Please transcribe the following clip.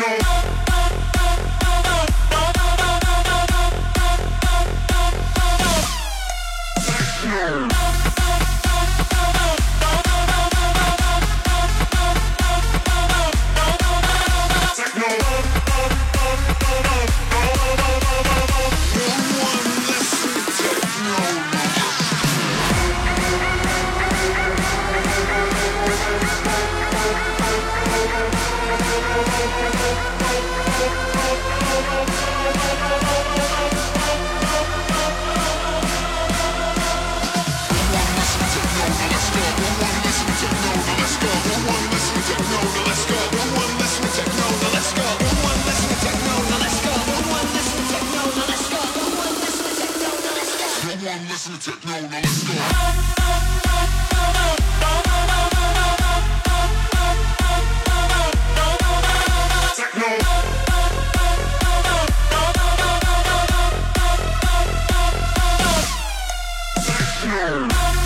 no. Bye. listen to techno non-stop. Techno. Yeah.